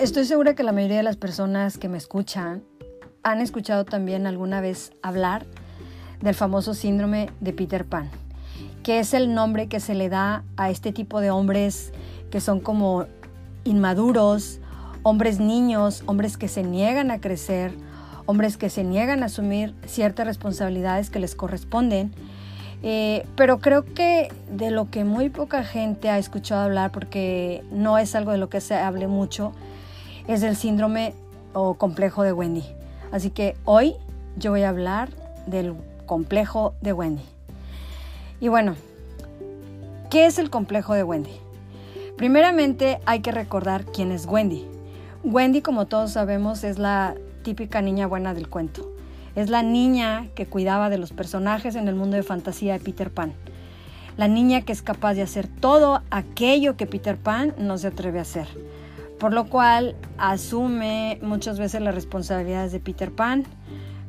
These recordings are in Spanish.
Estoy segura que la mayoría de las personas que me escuchan han escuchado también alguna vez hablar del famoso síndrome de Peter Pan, que es el nombre que se le da a este tipo de hombres que son como inmaduros, hombres niños, hombres que se niegan a crecer, hombres que se niegan a asumir ciertas responsabilidades que les corresponden. Eh, pero creo que de lo que muy poca gente ha escuchado hablar, porque no es algo de lo que se hable mucho, es el síndrome o complejo de Wendy. Así que hoy yo voy a hablar del complejo de Wendy. Y bueno, ¿qué es el complejo de Wendy? Primeramente hay que recordar quién es Wendy. Wendy, como todos sabemos, es la típica niña buena del cuento. Es la niña que cuidaba de los personajes en el mundo de fantasía de Peter Pan. La niña que es capaz de hacer todo aquello que Peter Pan no se atreve a hacer por lo cual asume muchas veces las responsabilidades de Peter Pan,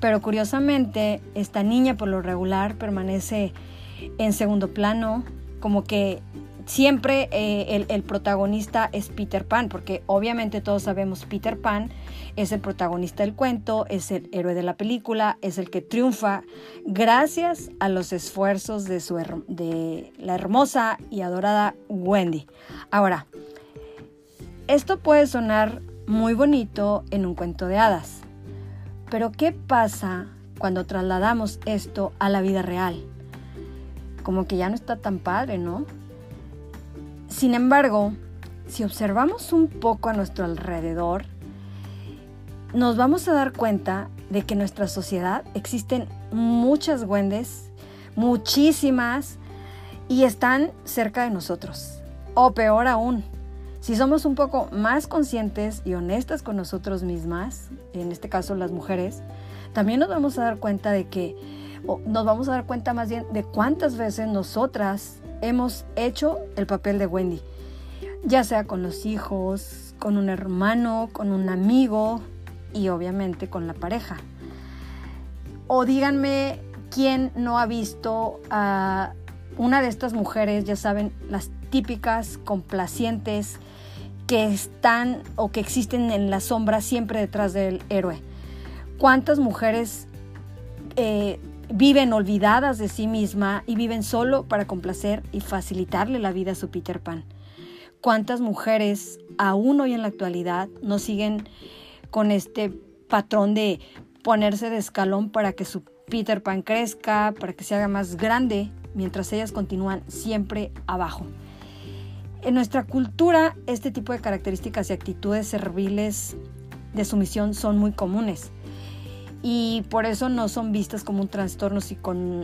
pero curiosamente esta niña por lo regular permanece en segundo plano, como que siempre eh, el, protagonista es Peter Pan, porque obviamente todos sabemos Peter Pan es el protagonista del cuento, es el héroe de la película, es el que triunfa gracias a los esfuerzos de, su, de la hermosa y adorada Wendy. Ahora, esto puede sonar muy bonito en un cuento de hadas, pero ¿qué pasa cuando trasladamos esto a la vida real? Como que ya no está tan padre, ¿no? Sin embargo, si observamos un poco a nuestro alrededor, nos vamos a dar cuenta de que en nuestra sociedad existen muchas Wendes, muchísimas, y están cerca de nosotros. O peor aún, si somos un poco más conscientes y honestas con nosotros mismas, en este caso las mujeres, también nos vamos a dar cuenta de que, nos vamos a dar cuenta más bien de cuántas veces nosotras hemos hecho el papel de Wendy, ya sea con los hijos, con un hermano, con un amigo y obviamente con la pareja. O díganme quién no ha visto a una de estas mujeres, ya saben, las típicas complacientes que están o que existen en la sombra siempre detrás del héroe. ¿Cuántas mujeres eh, viven olvidadas de sí misma y viven solo para complacer y facilitarle la vida a su Peter Pan? ¿Cuántas mujeres aún hoy en la actualidad no siguen con este patrón de ponerse de escalón para que su Peter Pan crezca, para que se haga más grande, mientras ellas continúan siempre abajo? En nuestra cultura, este tipo de características y actitudes serviles de sumisión son muy comunes y por eso no son vistas como un trastorno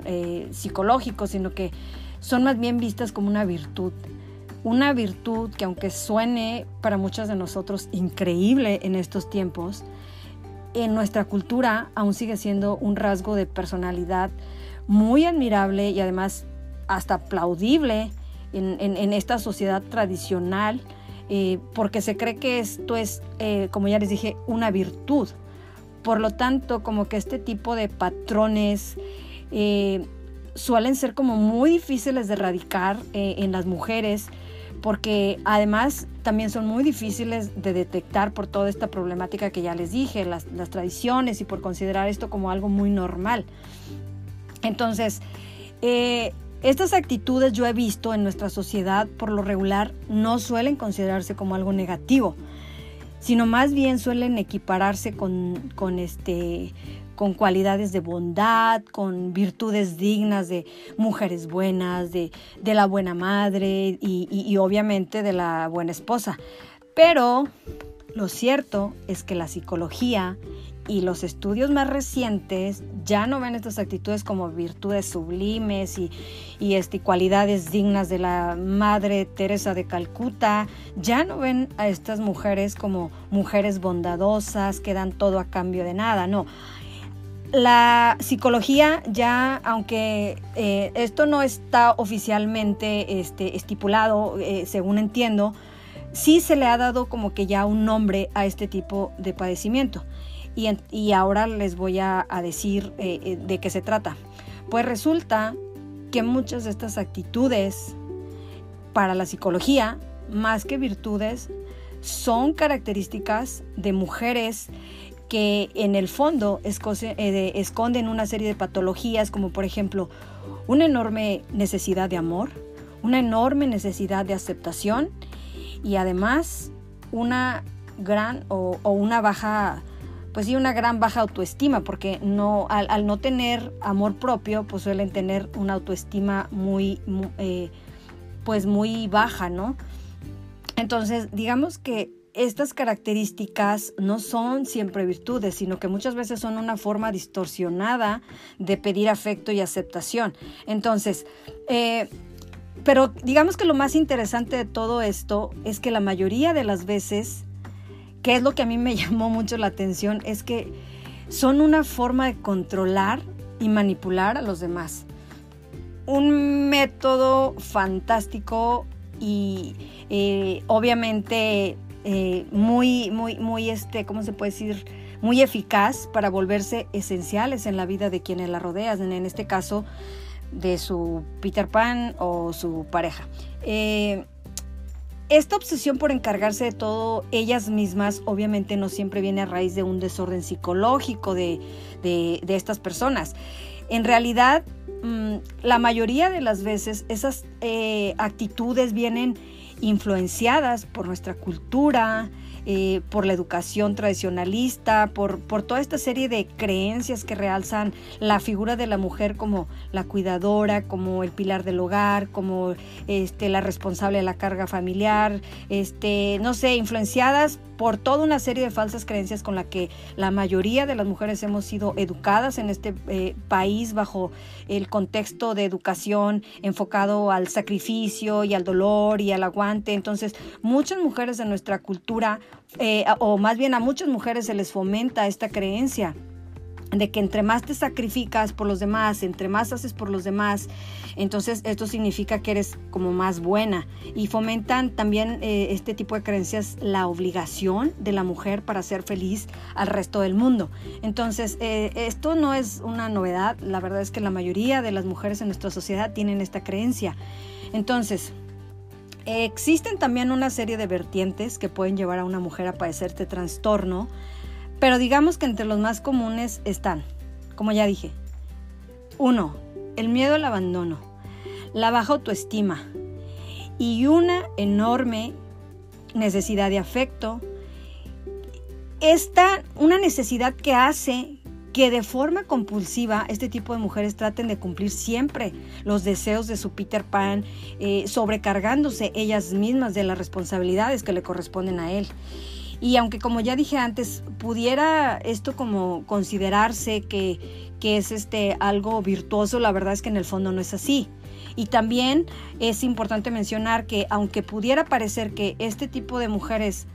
eh, psicológico, sino que son más bien vistas como una virtud. Una virtud que aunque suene para muchas de nosotros increíble en estos tiempos, en nuestra cultura aún sigue siendo un rasgo de personalidad muy admirable y además hasta aplaudible en, esta sociedad tradicional, eh, porque se cree que esto es, eh, como ya les dije, una virtud. Por lo tanto, como que este tipo de patrones eh, suelen ser como muy difíciles de erradicar en las mujeres, porque además también son muy difíciles de detectar por toda esta problemática que ya les dije, las, tradiciones y por considerar esto como algo muy normal. Entonces, estas actitudes yo he visto en nuestra sociedad por lo regular no suelen considerarse como algo negativo, sino más bien suelen equipararse con, con, este, con cualidades de bondad, con virtudes dignas de mujeres buenas, de, de la buena madre y, y obviamente de la buena esposa. Pero lo cierto es que la psicología y los estudios más recientes ya no ven estas actitudes como virtudes sublimes y, este, cualidades dignas de la Madre Teresa de Calcuta, ya no ven a estas mujeres como mujeres bondadosas que dan todo a cambio de nada, no. La psicología ya, aunque eh, esto no está oficialmente este, estipulado, eh, según entiendo, sí se le ha dado como que ya un nombre a este tipo de padecimiento. Y, ahora les voy a, decir eh, eh, de qué se trata. Pues resulta que muchas de estas actitudes para la psicología, más que virtudes, son características de mujeres que en el fondo eh, esconden una serie de patologías como por ejemplo una enorme necesidad de amor, una enorme necesidad de aceptación y además una gran o, una baja pues sí, una gran baja autoestima, porque no, al, no tener amor propio, pues suelen tener una autoestima muy, eh, pues muy baja, ¿no? Entonces, digamos que estas características no son siempre virtudes, sino que muchas veces son una forma distorsionada de pedir afecto y aceptación. Entonces, eh, pero digamos que lo más interesante de todo esto es que la mayoría de las veces, que es lo que a mí me llamó mucho la atención, es que son una forma de controlar y manipular a los demás. Un método fantástico y eh, obviamente eh, muy, muy, muy, este, ¿cómo se puede decir? Muy eficaz para volverse esenciales en la vida de quienes la rodean, en este caso de su Peter Pan o su pareja. Eh, esta obsesión por encargarse de todo ellas mismas obviamente no siempre viene a raíz de un desorden psicológico de, estas personas. En realidad, mm, la mayoría de las veces esas eh, actitudes vienen influenciadas por nuestra cultura, eh, por la educación tradicionalista, por, por, toda esta serie de creencias que realzan la figura de la mujer como la cuidadora, como el pilar del hogar, como este, la responsable de la carga familiar, este, no sé, influenciadas por toda una serie de falsas creencias con la que la mayoría de las mujeres hemos sido educadas en este eh, país bajo el contexto de educación enfocado al sacrificio y al dolor y al aguante. Entonces, muchas mujeres de nuestra cultura, eh, o más bien a muchas mujeres se les fomenta esta creencia de que entre más te sacrificas por los demás, entre más haces por los demás, entonces esto significa que eres como más buena. Y fomentan también eh, este tipo de creencias la obligación de la mujer para ser feliz al resto del mundo. Entonces, eh, esto no es una novedad, la verdad es que la mayoría de las mujeres en nuestra sociedad tienen esta creencia. Entonces, existen también una serie de vertientes que pueden llevar a una mujer a padecer este trastorno pero digamos que entre los más comunes están, como ya dije, uno, el miedo al abandono, la baja autoestima y una enorme necesidad de afecto. Esta, una necesidad que hace que de forma compulsiva este tipo de mujeres traten de cumplir siempre los deseos de su Peter Pan, eh, sobrecargándose ellas mismas de las responsabilidades que le corresponden a él. Y aunque como ya dije antes, pudiera esto como considerarse que, es este algo virtuoso, la verdad es que en el fondo no es así. Y también es importante mencionar que aunque pudiera parecer que este tipo de mujeres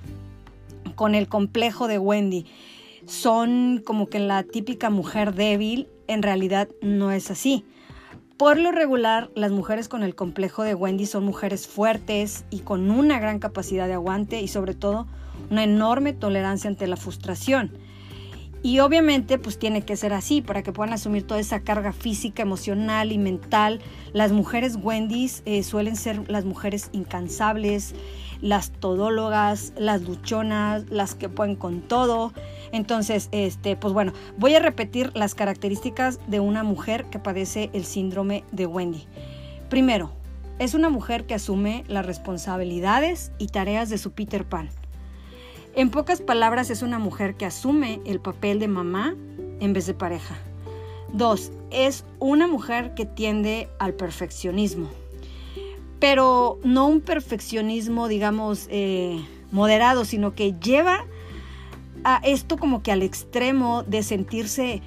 con el complejo de Wendy son como que la típica mujer débil, en realidad no es así. Por lo regular, las mujeres con el complejo de Wendy son mujeres fuertes y con una gran capacidad de aguante y sobre todo una enorme tolerancia ante la frustración. Y obviamente pues tiene que ser así para que puedan asumir toda esa carga física, emocional y mental. Las mujeres Wendy's eh, suelen ser las mujeres incansables, las todólogas, las luchonas, las que pueden con todo. Entonces, este, pues bueno, voy a repetir las características de una mujer que padece el síndrome de Wendy. Primero, es una mujer que asume las responsabilidades y tareas de su Peter Pan. En pocas palabras, es una mujer que asume el papel de mamá en vez de pareja. Dos, es una mujer que tiende al perfeccionismo, pero no un perfeccionismo, digamos, eh, moderado, sino que lleva a esto como que al extremo de sentirse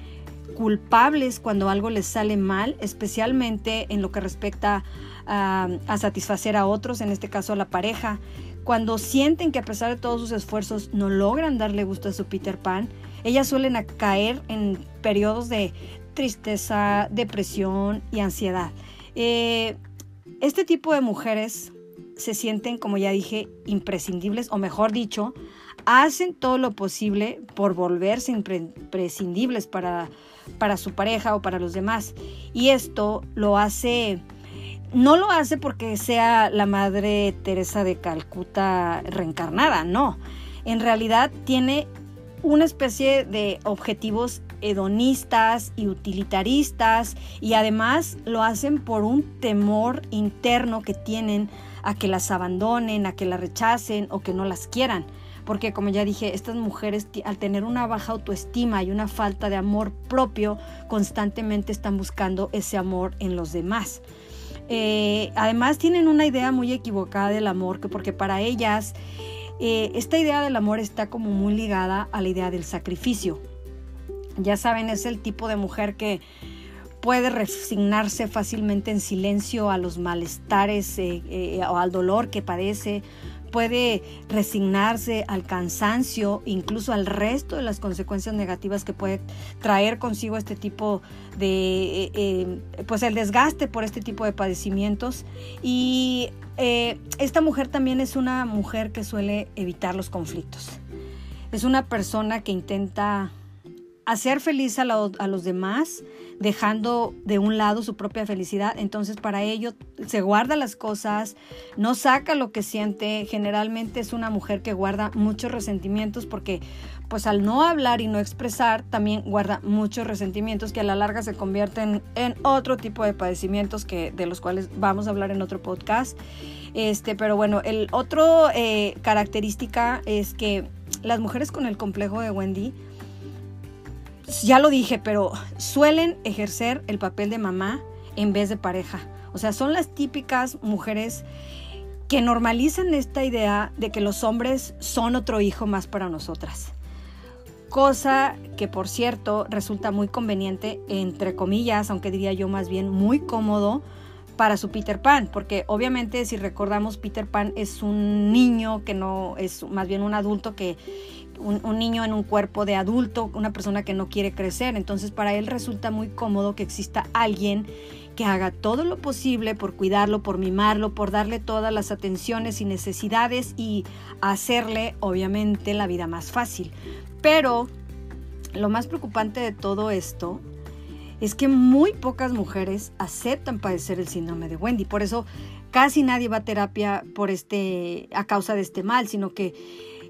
culpables cuando algo les sale mal, especialmente en lo que respecta a, a satisfacer a otros, en este caso a la pareja cuando sienten que a pesar de todos sus esfuerzos no logran darle gusto a su Peter Pan, ellas suelen caer en periodos de tristeza, depresión y ansiedad. Eh, este tipo de mujeres se sienten, como ya dije, imprescindibles, o mejor dicho, hacen todo lo posible por volverse imprescindibles para, para su pareja o para los demás. Y esto lo hace no lo hace porque sea la Madre Teresa de Calcuta reencarnada, no. En realidad tiene una especie de objetivos hedonistas y utilitaristas y además lo hacen por un temor interno que tienen a que las abandonen, a que las rechacen o que no las quieran. Porque como ya dije, estas mujeres al tener una baja autoestima y una falta de amor propio, constantemente están buscando ese amor en los demás. Eh, además tienen una idea muy equivocada del amor, que porque para ellas eh, esta idea del amor está como muy ligada a la idea del sacrificio. Ya saben, es el tipo de mujer que puede resignarse fácilmente en silencio a los malestares eh, eh, o al dolor que padece, puede resignarse al cansancio, incluso al resto de las consecuencias negativas que puede traer consigo este tipo de, eh, pues el desgaste por este tipo de padecimientos. Y esta mujer también es una mujer que suele evitar los conflictos. Es una persona que intenta hacer feliz a, los demás, dejando de un lado su propia felicidad. Entonces para ello se guarda las cosas, no saca lo que siente. Generalmente es una mujer que guarda muchos resentimientos porque pues al no hablar y no expresar también guarda muchos resentimientos que a la larga se convierten en otro tipo de padecimientos que de los cuales vamos a hablar en otro podcast. Este, pero bueno, el otro eh, característica es que las mujeres con el complejo de Wendy ya lo dije, pero suelen ejercer el papel de mamá en vez de pareja. O sea, son las típicas mujeres que normalizan esta idea de que los hombres son otro hijo más para nosotras. Cosa que, por cierto, resulta muy conveniente, entre comillas, aunque diría yo más bien muy cómodo para su Peter Pan, porque obviamente si recordamos Peter Pan es un niño que no es más bien un adulto que un, niño en un cuerpo de adulto, una persona que no quiere crecer. Entonces para él resulta muy cómodo que exista alguien que haga todo lo posible por cuidarlo, por mimarlo, por darle todas las atenciones y necesidades y hacerle obviamente la vida más fácil. Pero lo más preocupante de todo esto es que muy pocas mujeres aceptan padecer el síndrome de Wendy. Por eso casi nadie va a terapia por este, a causa de este mal, sino que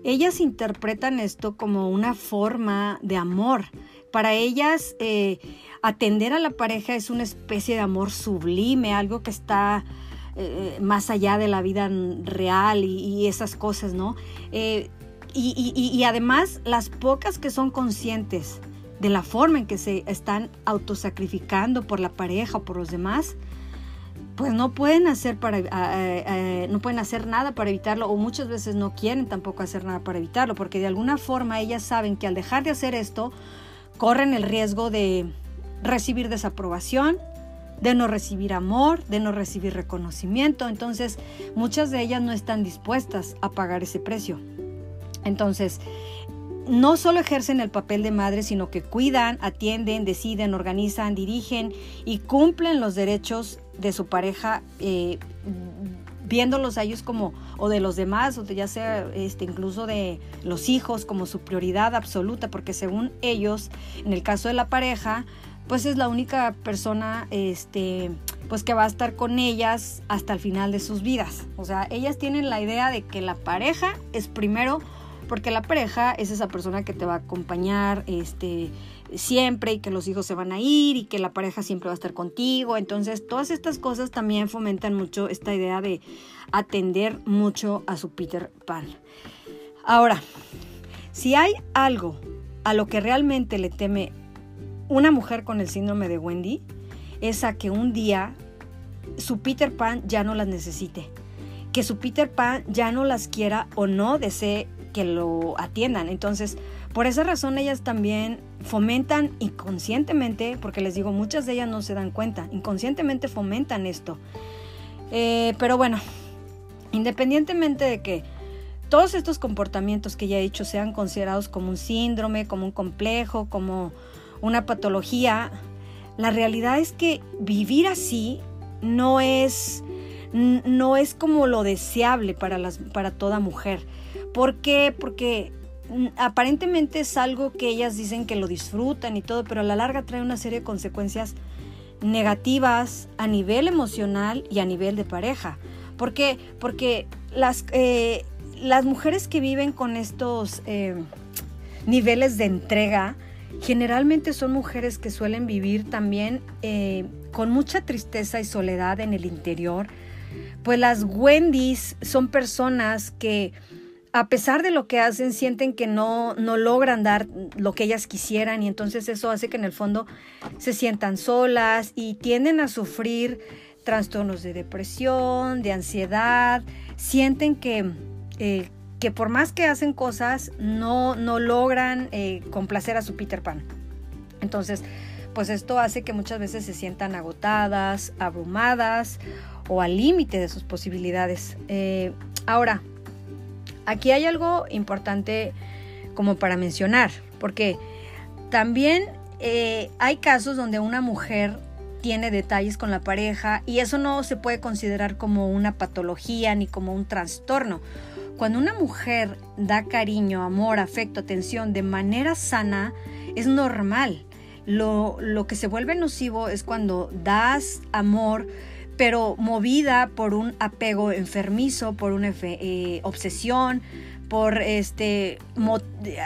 ellas interpretan esto como una forma de amor. Para ellas, eh, atender a la pareja es una especie de amor sublime, algo que está eh, más allá de la vida real y, esas cosas, ¿no? Eh, y, y además, las pocas que son conscientes de la forma en que se están autosacrificando por la pareja o por los demás, pues no pueden hacer para no pueden hacer nada para evitarlo o muchas veces no quieren tampoco hacer nada para evitarlo porque de alguna forma ellas saben que al dejar de hacer esto corren el riesgo de recibir desaprobación de no recibir amor, de no recibir reconocimiento. Entonces, muchas de ellas no están dispuestas a pagar ese precio. Entonces, no solo ejercen el papel de madre, sino que cuidan, atienden, deciden, organizan, dirigen y cumplen los derechos de su pareja, eh, viéndolos a ellos como, o de los demás, o de ya sea este, incluso de los hijos, como su prioridad absoluta, porque según ellos, en el caso de la pareja, pues es la única persona este, pues que va a estar con ellas hasta el final de sus vidas. O sea, ellas tienen la idea de que la pareja es primero porque la pareja es esa persona que te va a acompañar este, siempre y que los hijos se van a ir y que la pareja siempre va a estar contigo. Entonces, todas estas cosas también fomentan mucho esta idea de atender mucho a su Peter Pan. Ahora, si hay algo a lo que realmente le teme una mujer con el síndrome de Wendy, es a que un día su Peter Pan ya no las necesite, que su Peter Pan ya no las quiera o no desee que lo atiendan. Entonces, por esa razón ellas también fomentan inconscientemente, porque les digo, muchas de ellas no se dan cuenta, inconscientemente fomentan esto. Eh, pero bueno, independientemente de que todos estos comportamientos que ya he dicho sean considerados como un síndrome, como un complejo, como una patología, la realidad es que vivir así no es, no es como lo deseable para, las, para toda mujer. ¿Por qué? Porque aparentemente es algo que ellas dicen que lo disfrutan y todo, pero a la larga trae una serie de consecuencias negativas a nivel emocional y a nivel de pareja. ¿Por qué? Porque las, eh, las mujeres que viven con estos eh, niveles de entrega, generalmente son mujeres que suelen vivir también eh, con mucha tristeza y soledad en el interior. Pues las Wendy's son personas que a pesar de lo que hacen, sienten que no, no logran dar lo que ellas quisieran y entonces eso hace que en el fondo se sientan solas y tienden a sufrir trastornos de depresión, de ansiedad, sienten que, eh, que por más que hacen cosas, no, no logran eh, complacer a su Peter Pan. Entonces, pues esto hace que muchas veces se sientan agotadas, abrumadas o al límite de sus posibilidades. Eh, ahora, aquí hay algo importante como para mencionar, porque también hay casos donde una mujer tiene detalles con la pareja y eso no se puede considerar como una patología ni como un trastorno. Cuando una mujer da cariño, amor, afecto, atención de manera sana, es normal. Lo, que se vuelve nocivo es cuando das amor, pero movida por un apego enfermizo, por una eh, obsesión, por este,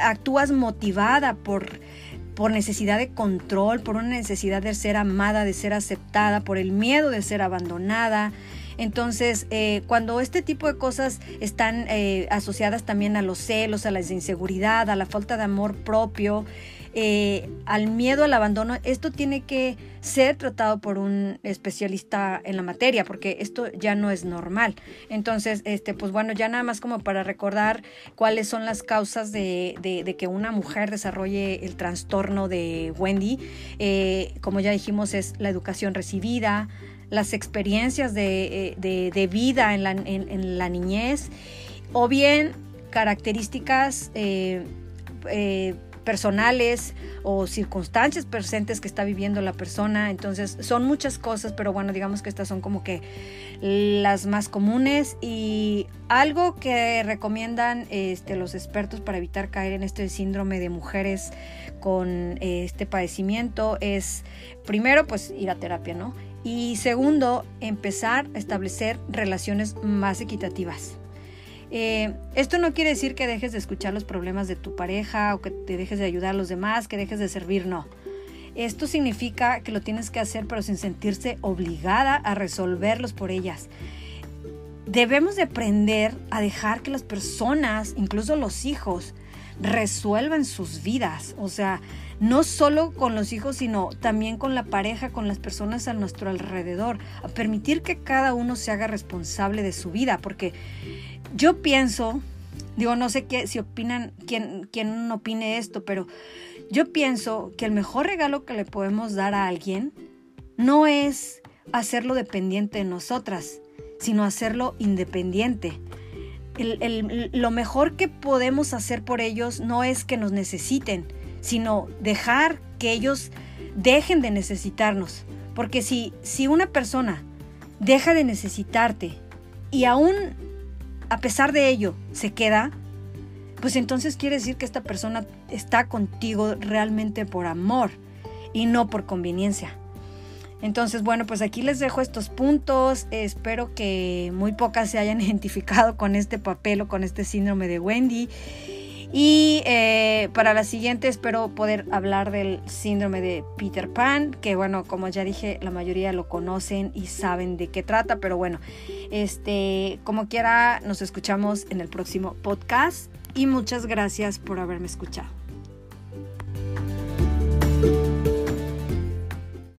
actúas motivada por por necesidad de control, por una necesidad de ser amada, de ser aceptada, por el miedo de ser abandonada. Entonces, eh, cuando este tipo de cosas están eh, asociadas también a los celos, a la inseguridad, a la falta de amor propio, eh, al miedo al abandono, esto tiene que ser tratado por un especialista en la materia, porque esto ya no es normal. Entonces, este, pues bueno, ya nada más como para recordar cuáles son las causas de, que una mujer desarrolle el trastorno de Wendy. Eh, como ya dijimos, es la educación recibida, las experiencias de, eh, vida en la, niñez, o bien características personales o circunstancias presentes que está viviendo la persona. Entonces son muchas cosas, pero bueno, digamos que estas son como que las más comunes y algo que recomiendan este, los expertos para evitar caer en este síndrome de mujeres con este padecimiento es primero pues ir a terapia, ¿no? Y segundo, empezar a establecer relaciones más equitativas. Eh, esto no quiere decir que dejes de escuchar los problemas de tu pareja o que te dejes de ayudar a los demás, que dejes de servir, no. Esto significa que lo tienes que hacer pero sin sentirse obligada a resolverlos por ellas. Debemos de aprender a dejar que las personas, incluso los hijos, resuelvan sus vidas. O sea, no solo con los hijos, sino también con la pareja, con las personas a nuestro alrededor. A permitir que cada uno se haga responsable de su vida, porque yo pienso, digo, no sé qué, si opinan, quién, quién opine esto, pero yo pienso que el mejor regalo que le podemos dar a alguien no es hacerlo dependiente de nosotras, sino hacerlo independiente. lo mejor que podemos hacer por ellos no es que nos necesiten, sino dejar que ellos dejen de necesitarnos. Porque si, si una persona deja de necesitarte y aún a pesar de ello se queda, pues entonces quiere decir que esta persona está contigo realmente por amor y no por conveniencia. Entonces, bueno, pues aquí les dejo estos puntos. Espero que muy pocas se hayan identificado con este papel o con este síndrome de Wendy. Y eh, para la siguiente espero poder hablar del síndrome de Peter Pan, que bueno, como ya dije, la mayoría lo conocen y saben de qué trata, pero bueno, este, como quiera, nos escuchamos en el próximo podcast y muchas gracias por haberme escuchado.